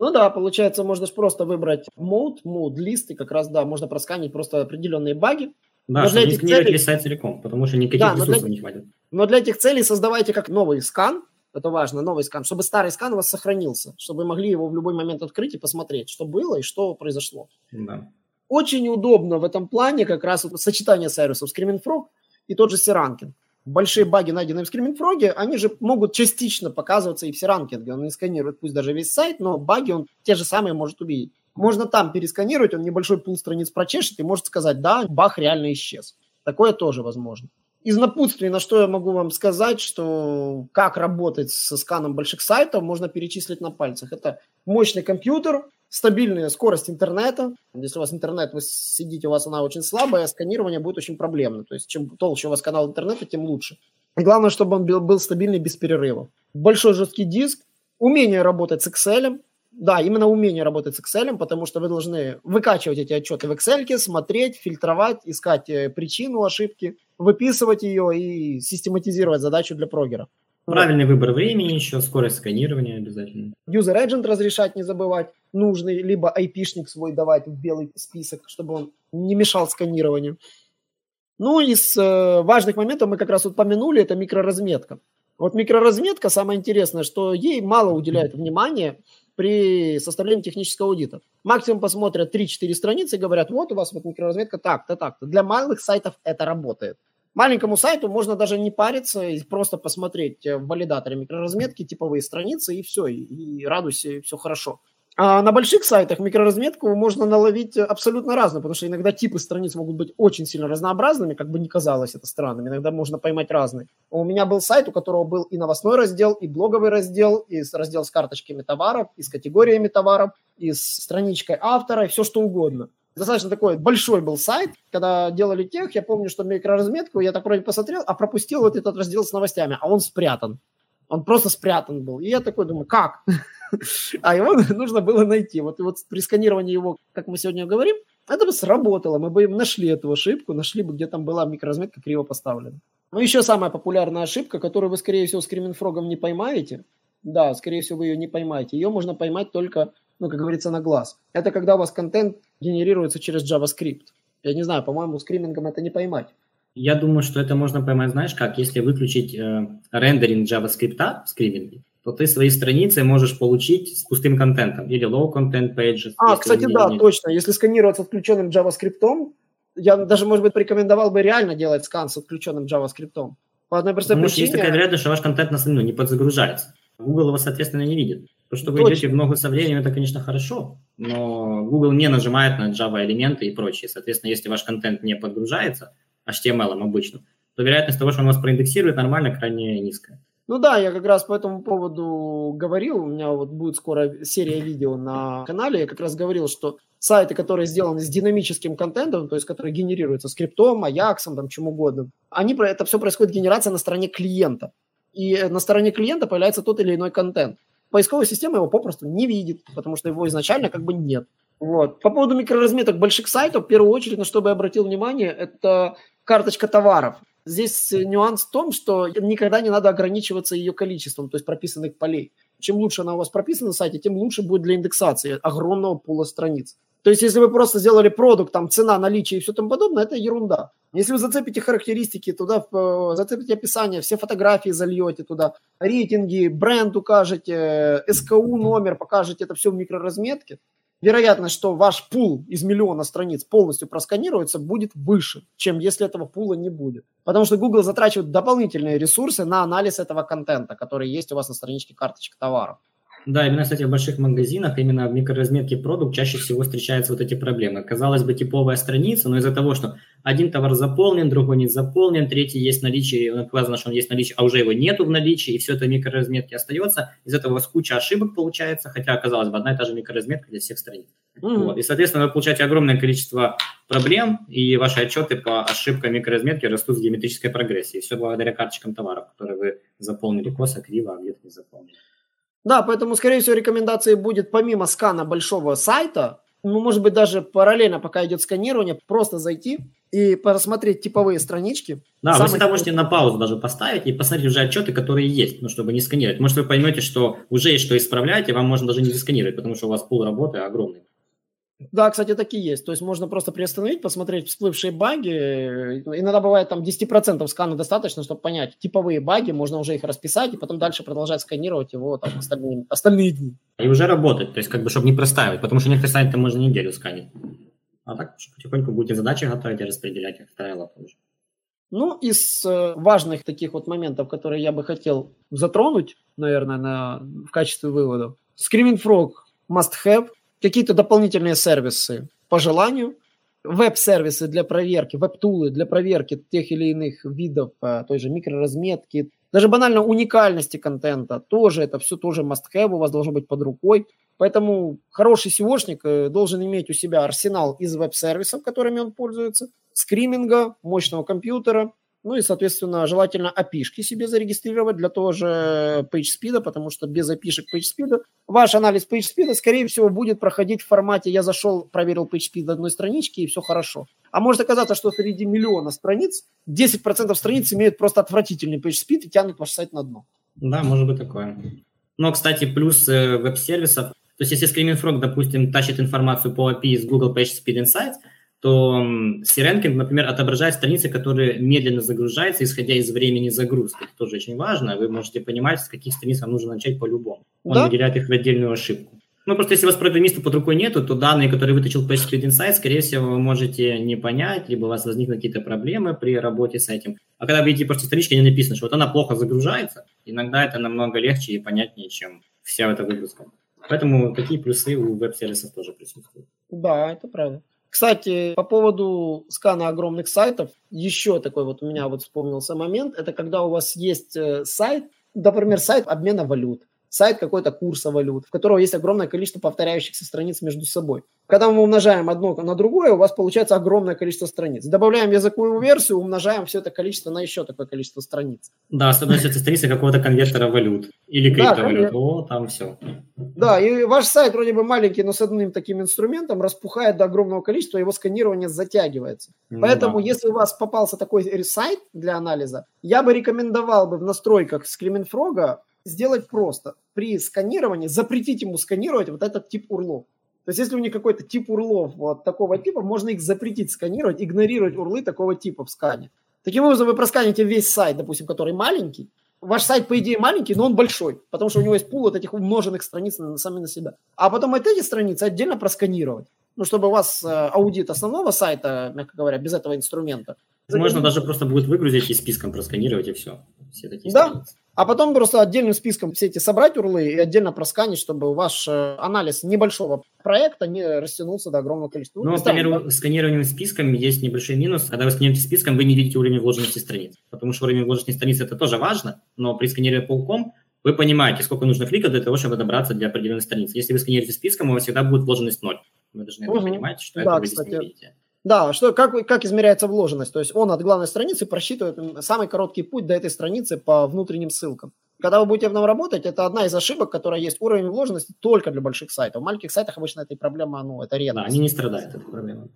Ну да, получается, можно же просто выбрать мод, мод, лист, и как раз, да, можно просканить просто определенные баги. Да, но чтобы не сканировать целей... весь сайт целиком, потому что никаких да, ресурсов для... не хватит. Но для этих целей создавайте как новый скан, это важно, новый скан, чтобы старый скан у вас сохранился, чтобы вы могли его в любой момент открыть и посмотреть, что было и что произошло. Да. Очень удобно в этом плане как раз сочетание сервисов Screaming Frog и тот же Seranking большие баги, найденные в скриминг-фроге, они же могут частично показываться и в серанкинге. Он не сканирует пусть даже весь сайт, но баги он те же самые может увидеть. Можно там пересканировать, он небольшой пул страниц прочешет и может сказать, да, баг реально исчез. Такое тоже возможно. Из напутствий, на что я могу вам сказать, что как работать со сканом больших сайтов, можно перечислить на пальцах. Это мощный компьютер, стабильная скорость интернета. Если у вас интернет, вы сидите, у вас она очень слабая, сканирование будет очень проблемно. То есть чем толще у вас канал интернета, тем лучше. И главное, чтобы он был, стабильный без перерывов. Большой жесткий диск, умение работать с Excel. Да, именно умение работать с Excel, потому что вы должны выкачивать эти отчеты в Excel, смотреть, фильтровать, искать э, причину ошибки, выписывать ее и систематизировать задачу для прогера. Правильный выбор времени еще, скорость сканирования обязательно. User Agent разрешать не забывать. Нужный, либо IP-шник свой давать в белый список, чтобы он не мешал сканированию. Ну, из э, важных моментов мы как раз упомянули, это микроразметка. Вот микроразметка, самое интересное, что ей мало уделяют внимания при составлении технического аудита. Максимум посмотрят 3-4 страницы и говорят, вот у вас вот микроразметка так-то, так-то. Для малых сайтов это работает. Маленькому сайту можно даже не париться и просто посмотреть в валидаторе микроразметки, типовые страницы и все, и, и радуйся, и все хорошо. А на больших сайтах микроразметку можно наловить абсолютно разную, потому что иногда типы страниц могут быть очень сильно разнообразными, как бы не казалось это странным, иногда можно поймать разные. У меня был сайт, у которого был и новостной раздел, и блоговый раздел, и раздел с карточками товаров, и с категориями товаров, и с страничкой автора, и все что угодно достаточно такой большой был сайт, когда делали тех, я помню, что микроразметку, я так вроде посмотрел, а пропустил вот этот раздел с новостями, а он спрятан. Он просто спрятан был. И я такой думаю, как? (laughs) А его (laughs) нужно было найти. Вот, и вот при сканировании его, как мы сегодня говорим, это бы сработало. Мы бы им нашли эту ошибку, нашли бы, где там была микроразметка криво поставлена. Ну, еще самая популярная ошибка, которую вы, скорее всего, скриминг-фрогом не поймаете. Да, скорее всего, вы ее не поймаете. Ее можно поймать только, ну, как говорится, на глаз. Это когда у вас контент генерируется через JavaScript. Я не знаю, по-моему, скримингом это не поймать. Я думаю, что это можно поймать, знаешь как, если выключить э, рендеринг JavaScript в скриминге, то ты свои страницы можешь получить с пустым контентом или low content pages. А, кстати, да, нет. точно. Если сканировать с отключенным JavaScript, я даже, может быть, порекомендовал бы реально делать скан с отключенным JavaScript. По одной простой Потому причине... есть такая вероятность, что ваш контент на ну, не подзагружается. Google его, соответственно, не видит. То, что вы Точно. идете в ногу со временем, это, конечно, хорошо, но Google не нажимает на Java элементы и прочее. Соответственно, если ваш контент не подгружается HTML обычным, то вероятность того, что он вас проиндексирует нормально, крайне низкая. Ну да, я как раз по этому поводу говорил, у меня вот будет скоро серия видео на канале, я как раз говорил, что сайты, которые сделаны с динамическим контентом, то есть которые генерируются скриптом, аяксом, там чем угодно, они, это все происходит генерация на стороне клиента. И на стороне клиента появляется тот или иной контент. Поисковая система его попросту не видит, потому что его изначально как бы нет. Вот. По поводу микроразметок больших сайтов, в первую очередь, на что бы я обратил внимание, это карточка товаров. Здесь нюанс в том, что никогда не надо ограничиваться ее количеством, то есть прописанных полей. Чем лучше она у вас прописана на сайте, тем лучше будет для индексации огромного пула страниц. То есть, если вы просто сделали продукт, там цена, наличие и все тому подобное, это ерунда. Если вы зацепите характеристики туда, зацепите описание, все фотографии зальете туда, рейтинги, бренд укажете, СКУ номер покажете, это все в микроразметке, вероятность, что ваш пул из миллиона страниц полностью просканируется, будет выше, чем если этого пула не будет. Потому что Google затрачивает дополнительные ресурсы на анализ этого контента, который есть у вас на страничке карточек товаров. Да, именно, кстати, в больших магазинах, именно в микроразметке продукт чаще всего встречаются вот эти проблемы. Казалось бы, типовая страница, но из-за того, что один товар заполнен, другой не заполнен, третий есть наличие, указано, что он есть наличие, а уже его нету в наличии, и все это в микроразметке остается. Из этого у вас куча ошибок получается, хотя, казалось бы, одна и та же микроразметка для всех страниц. Mm-hmm. Вот. И, соответственно, вы получаете огромное количество проблем, и ваши отчеты по ошибкам микроразметки растут в геометрической прогрессии. Все благодаря карточкам товаров, которые вы заполнили косо, криво, а где-то не заполнили. Да, поэтому, скорее всего, рекомендацией будет помимо скана большого сайта, ну, может быть, даже параллельно, пока идет сканирование, просто зайти и посмотреть типовые странички. Да, Самые... вы всегда можете на паузу даже поставить и посмотреть уже отчеты, которые есть, ну, чтобы не сканировать. Может, вы поймете, что уже есть что исправлять, и вам можно даже не засканировать, потому что у вас пол работы огромный. Да, кстати, такие есть. То есть можно просто приостановить, посмотреть всплывшие баги. Иногда бывает там 10% скана достаточно, чтобы понять типовые баги, можно уже их расписать и потом дальше продолжать сканировать его там остальные, остальные дни. И уже работать, то есть как бы, чтобы не простаивать, потому что некоторые сайты можно неделю сканить. А так потихоньку будете задачи готовить и распределять их в трайлах уже. Ну, из э, важных таких вот моментов, которые я бы хотел затронуть, наверное, на, в качестве вывода. Screaming Frog must have какие-то дополнительные сервисы по желанию, веб-сервисы для проверки, веб-тулы для проверки тех или иных видов э, той же микроразметки, даже банально уникальности контента, тоже. Это все тоже must-have у вас должно быть под рукой. Поэтому хороший SEOшник э, должен иметь у себя арсенал из веб-сервисов, которыми он пользуется, скриминга, мощного компьютера, ну и, соответственно, желательно api себе зарегистрировать для того же PageSpeed, потому что без api PageSpeed ваш анализ PageSpeed, скорее всего, будет проходить в формате «я зашел, проверил PageSpeed одной странички, и все хорошо». А может оказаться, что среди миллиона страниц 10% страниц имеют просто отвратительный PageSpeed и тянут ваш сайт на дно. Да, может быть такое. Но, кстати, плюс э, веб-сервисов. То есть, если Screaming Frog, допустим, тащит информацию по API из Google PageSpeed Insights, то C-Ranking, например, отображает страницы, которые медленно загружаются, исходя из времени загрузки. Это тоже очень важно. Вы можете понимать, с каких страниц вам нужно начать по-любому. Он да? выделяет их в отдельную ошибку. Ну, просто если у вас программиста под рукой нету, то данные, которые вытащил PageSpeed Insight, скорее всего, вы можете не понять, либо у вас возникнут какие-то проблемы при работе с этим. А когда вы видите просто странички, не написано, что вот она плохо загружается, иногда это намного легче и понятнее, чем вся эта выгрузка. Поэтому такие плюсы у веб-сервисов тоже присутствуют. Да, это правда. Кстати, по поводу скана огромных сайтов, еще такой вот у меня вот вспомнился момент, это когда у вас есть э, сайт, например, сайт обмена валют, сайт какой-то курса валют, в которого есть огромное количество повторяющихся страниц между собой. Когда мы умножаем одно на другое, у вас получается огромное количество страниц. Добавляем языковую версию, умножаем все это количество на еще такое количество страниц. Да, особенно если это страница какого-то конвертера валют или криптовалют. Да, О, там все. Да, и ваш сайт вроде бы маленький, но с одним таким инструментом распухает до огромного количества, его сканирование затягивается. Ну, Поэтому, да. если у вас попался такой сайт для анализа, я бы рекомендовал бы в настройках Screaming сделать просто. При сканировании запретить ему сканировать вот этот тип урлов. То есть, если у них какой-то тип урлов вот такого типа, можно их запретить сканировать, игнорировать урлы такого типа в скане. Таким образом, вы просканите весь сайт, допустим, который маленький, ваш сайт, по идее, маленький, но он большой, потому что у него есть пул вот этих умноженных страниц на, сами на себя. А потом вот эти страницы отдельно просканировать, ну, чтобы у вас э, аудит основного сайта, мягко говоря, без этого инструмента. Можно даже просто будет выгрузить и списком просканировать, и все. Все такие да, страницы. А потом просто отдельным списком все эти собрать урлы и отдельно просканить, чтобы ваш э, анализ небольшого проекта не растянулся до огромного количества. Ну, например, да? сканированием списком есть небольшой минус. Когда вы сканируете списком, вы не видите уровень вложенности страниц. Потому что уровень вложенности страниц это тоже важно, но при сканировании полком вы понимаете, сколько нужно кликов для того, чтобы добраться для определенной страницы. Если вы сканируете списком, у вас всегда будет вложенность ноль. Вы должны угу. понимать, что да, это вы кстати, здесь не видите. Да, что, как, как измеряется вложенность? То есть он от главной страницы просчитывает самый короткий путь до этой страницы по внутренним ссылкам. Когда вы будете в нем работать, это одна из ошибок, которая есть уровень вложенности только для больших сайтов. В маленьких сайтах обычно этой проблема, ну, это редко. Да, они не страдают этой проблемой.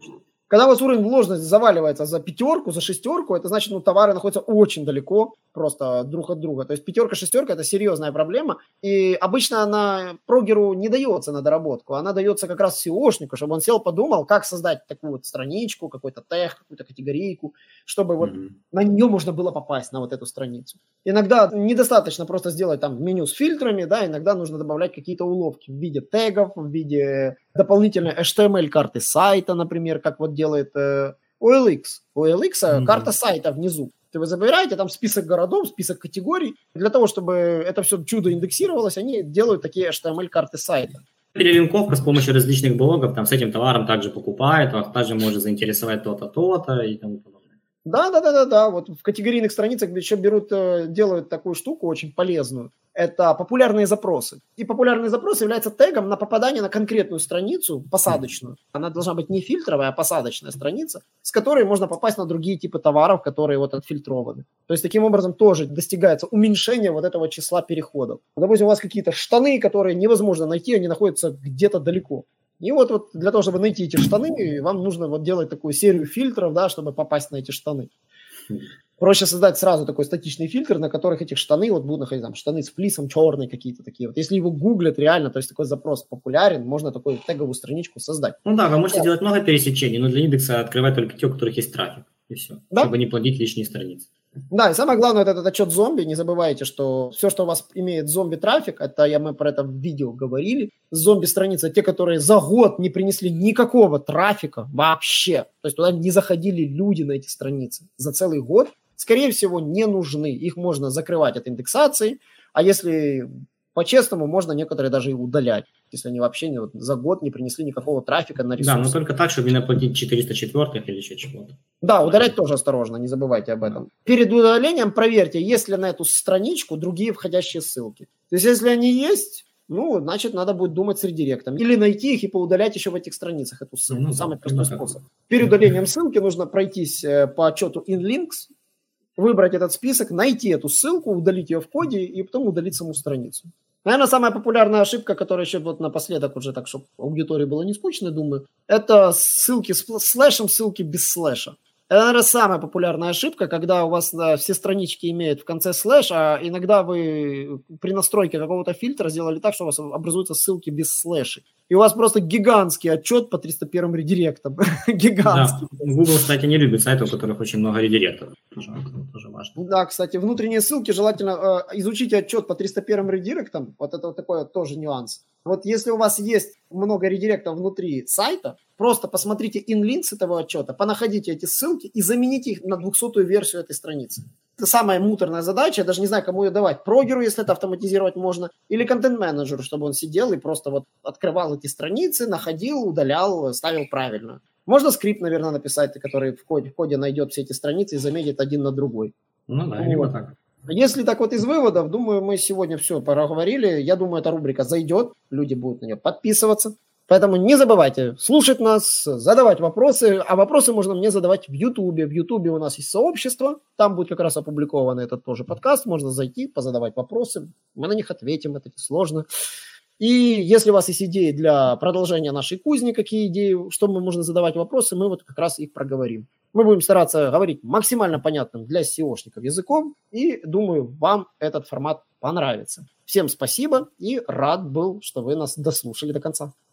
Когда у вас уровень вложенности заваливается за пятерку, за шестерку, это значит, ну, товары находятся очень далеко просто друг от друга. То есть пятерка, шестерка – это серьезная проблема. И обычно она прогеру не дается на доработку. Она дается как раз SEOшнику, чтобы он сел, подумал, как создать такую вот страничку, какой-то тег, какую-то категорийку, чтобы вот mm-hmm. на нее можно было попасть, на вот эту страницу. Иногда недостаточно просто сделать там меню с фильтрами, да, иногда нужно добавлять какие-то уловки в виде тегов, в виде дополнительной HTML-карты сайта, например, как вот делает э, OLX. У OLX mm-hmm. карта сайта внизу. Вы забираете там список городов, список категорий. Для того, чтобы это все чудо индексировалось, они делают такие HTML-карты сайта. Перелинковка с помощью различных блогов, там с этим товаром также покупает, вас также может заинтересовать то-то, то-то и тому подобное. Да, да, да, да, да. Вот в категорийных страницах еще берут, э, делают такую штуку очень полезную это популярные запросы. И популярный запрос является тегом на попадание на конкретную страницу, посадочную. Она должна быть не фильтровая, а посадочная страница, с которой можно попасть на другие типы товаров, которые вот отфильтрованы. То есть таким образом тоже достигается уменьшение вот этого числа переходов. Допустим, у вас какие-то штаны, которые невозможно найти, они находятся где-то далеко. И вот, вот для того, чтобы найти эти штаны, вам нужно вот делать такую серию фильтров, да, чтобы попасть на эти штаны. Проще создать сразу такой статичный фильтр, на которых этих штаны вот будут находиться, там, штаны с флисом черные какие-то такие. Вот если его гуглят реально, то есть такой запрос популярен, можно такую теговую страничку создать. Ну да, вы можете да. делать много пересечений, но для индекса открывать только те, у которых есть трафик, и все, да? чтобы не плодить лишние страницы. Да, и самое главное, это этот отчет зомби. Не забывайте, что все, что у вас имеет зомби-трафик, это я мы про это в видео говорили. Зомби-страницы, те, которые за год не принесли никакого трафика вообще. То есть туда не заходили люди на эти страницы за целый год, скорее всего, не нужны. Их можно закрывать от индексации, а если по-честному, можно некоторые даже и удалять, если они вообще не, вот, за год не принесли никакого трафика на ресурс. Да, но только так, чтобы не наплатить 404 или еще чего-то. Да, удалять тоже осторожно, не забывайте об этом. Перед удалением проверьте, есть ли на эту страничку другие входящие ссылки. То есть, если они есть, ну, значит, надо будет думать с редиректом. Или найти их и поудалять еще в этих страницах эту ссылку. Ну, Самый да, простой способ. Перед удалением ссылки нужно пройтись э, по отчету InLinks, выбрать этот список, найти эту ссылку, удалить ее в коде и потом удалить саму страницу. Наверное, самая популярная ошибка, которая еще вот напоследок уже так, чтобы аудитории было не скучно, думаю, это ссылки с слэшем, ссылки без слэша. Это, наверное, самая популярная ошибка, когда у вас да, все странички имеют в конце слэш, а иногда вы при настройке какого-то фильтра сделали так, что у вас образуются ссылки без слэшей и у вас просто гигантский отчет по 301 редиректам. (laughs) гигантский. Да. Google, кстати, не любит сайты, у которых очень много редиректоров. Тоже, тоже важно. Да, кстати, внутренние ссылки желательно э, изучите отчет по 301 редиректам. Вот это вот такой тоже нюанс. Вот если у вас есть много редиректов внутри сайта, просто посмотрите инлинks этого отчета, понаходите эти ссылки и замените их на 200-ю версию этой страницы. Самая муторная задача, я даже не знаю, кому ее давать. Прогеру, если это автоматизировать можно, или контент-менеджеру, чтобы он сидел и просто вот открывал эти страницы, находил, удалял, ставил правильно. Можно скрипт, наверное, написать, который в коде, в коде найдет все эти страницы и заметит один на другой. Ну да, вот. так. Если так вот из выводов, думаю, мы сегодня все проговорили. Я думаю, эта рубрика зайдет, люди будут на нее подписываться. Поэтому не забывайте слушать нас, задавать вопросы. А вопросы можно мне задавать в Ютубе. В Ютубе у нас есть сообщество. Там будет как раз опубликован этот тоже подкаст. Можно зайти, позадавать вопросы. Мы на них ответим. Это сложно. И если у вас есть идеи для продолжения нашей кузни, какие идеи, что мы можно задавать вопросы, мы вот как раз их проговорим. Мы будем стараться говорить максимально понятным для SEOшников языком, и думаю, вам этот формат понравится. Всем спасибо и рад был, что вы нас дослушали до конца.